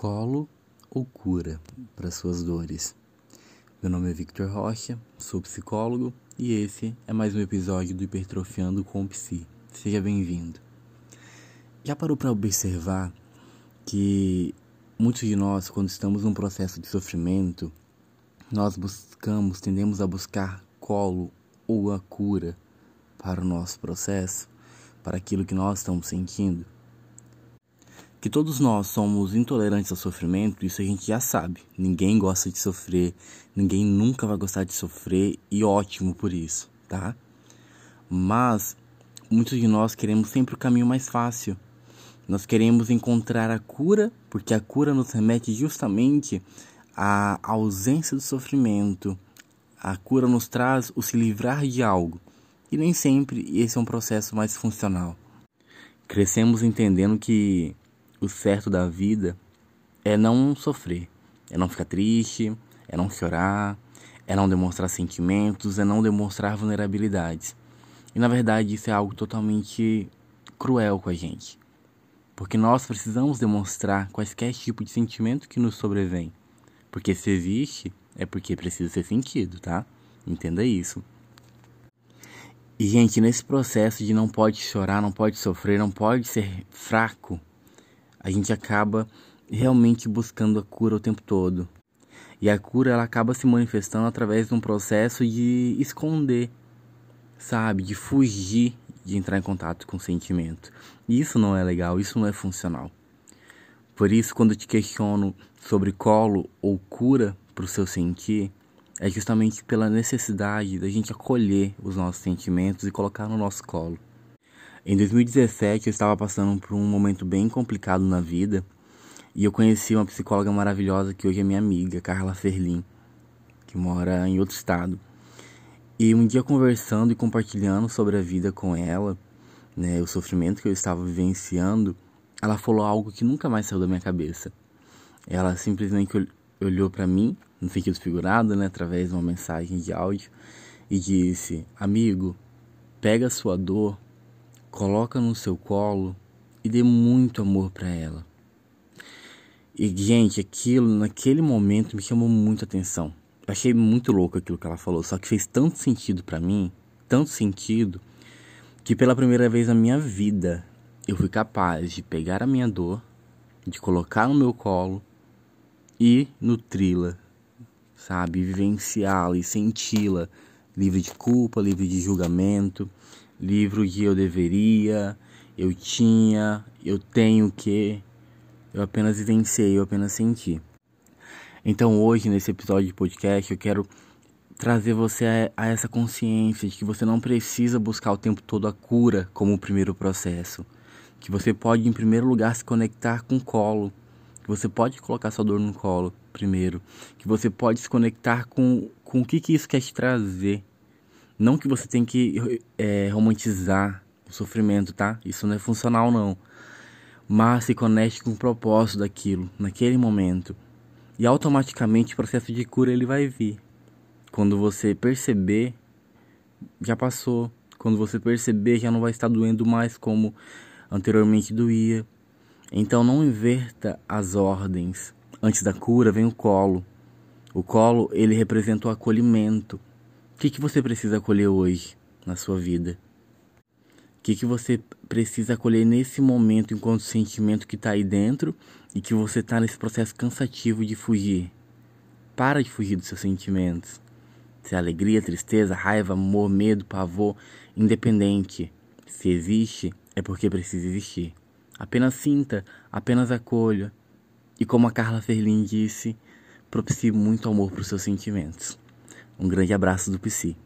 colo ou cura para suas dores. Meu nome é Victor Rocha, sou psicólogo e esse é mais um episódio do Hipertrofiando com o Psi. Seja bem-vindo. Já parou para observar que muitos de nós, quando estamos num processo de sofrimento, nós buscamos, tendemos a buscar colo ou a cura para o nosso processo, para aquilo que nós estamos sentindo? Que todos nós somos intolerantes ao sofrimento, isso a gente já sabe. Ninguém gosta de sofrer, ninguém nunca vai gostar de sofrer e ótimo por isso, tá? Mas muitos de nós queremos sempre o caminho mais fácil. Nós queremos encontrar a cura, porque a cura nos remete justamente à ausência do sofrimento. A cura nos traz o se livrar de algo. E nem sempre esse é um processo mais funcional. Crescemos entendendo que o certo da vida é não sofrer, é não ficar triste, é não chorar, é não demonstrar sentimentos, é não demonstrar vulnerabilidades. E na verdade isso é algo totalmente cruel com a gente. Porque nós precisamos demonstrar quaisquer tipo de sentimento que nos sobrevém. Porque se existe, é porque precisa ser sentido, tá? Entenda isso. E, gente, nesse processo de não pode chorar, não pode sofrer, não pode ser fraco, a gente acaba realmente buscando a cura o tempo todo. E a cura ela acaba se manifestando através de um processo de esconder, sabe? De fugir de entrar em contato com o sentimento. E isso não é legal, isso não é funcional. Por isso, quando te questiono sobre colo ou cura para o seu sentir, é justamente pela necessidade da gente acolher os nossos sentimentos e colocar no nosso colo. Em 2017 eu estava passando por um momento bem complicado na vida e eu conheci uma psicóloga maravilhosa que hoje é minha amiga, Carla Ferlin, que mora em outro estado. E um dia conversando e compartilhando sobre a vida com ela, né, o sofrimento que eu estava vivenciando, ela falou algo que nunca mais saiu da minha cabeça. Ela simplesmente olhou para mim, no sentido figurado, né, através de uma mensagem de áudio, e disse: Amigo, pega a sua dor coloca no seu colo e dê muito amor para ela. E gente, aquilo naquele momento me chamou muita atenção. Eu achei muito louco aquilo que ela falou, só que fez tanto sentido para mim, tanto sentido, que pela primeira vez na minha vida eu fui capaz de pegar a minha dor, de colocar no meu colo e nutri-la, sabe, vivenciá-la e senti-la livre de culpa, livre de julgamento, livro de eu deveria, eu tinha, eu tenho que, eu apenas vivenciei, eu apenas senti. Então hoje nesse episódio de podcast eu quero trazer você a, a, essa consciência de que você não precisa buscar o tempo todo a cura como o primeiro processo. Que você pode, em primeiro lugar, se conectar com o colo. Que você pode colocar sua dor no colo primeiro. Que você pode se conectar com, com o que, que isso quer te trazer. Não que você tem que é, romantizar o sofrimento, tá? Isso não é funcional, não. Mas se conecte com o propósito daquilo, naquele momento. E automaticamente o processo de cura ele vai vir. Quando você perceber, já passou. Quando você perceber, já não vai estar doendo mais como anteriormente doía. Então não inverta as ordens. Antes da cura vem o colo. O colo ele representa o acolhimento. O que, que você precisa acolher hoje na sua vida? O que, que você precisa acolher nesse momento enquanto sentimento que está aí dentro e que você está nesse processo cansativo de fugir? Para de fugir dos seus sentimentos. Se é alegria, tristeza, raiva, amor, medo, pavor, independente. Se existe, é porque precisa existir. Apenas sinta, apenas acolha. E como a Carla Ferlin disse, propicie muito amor para os seus sentimentos. Um grande abraço do Psi.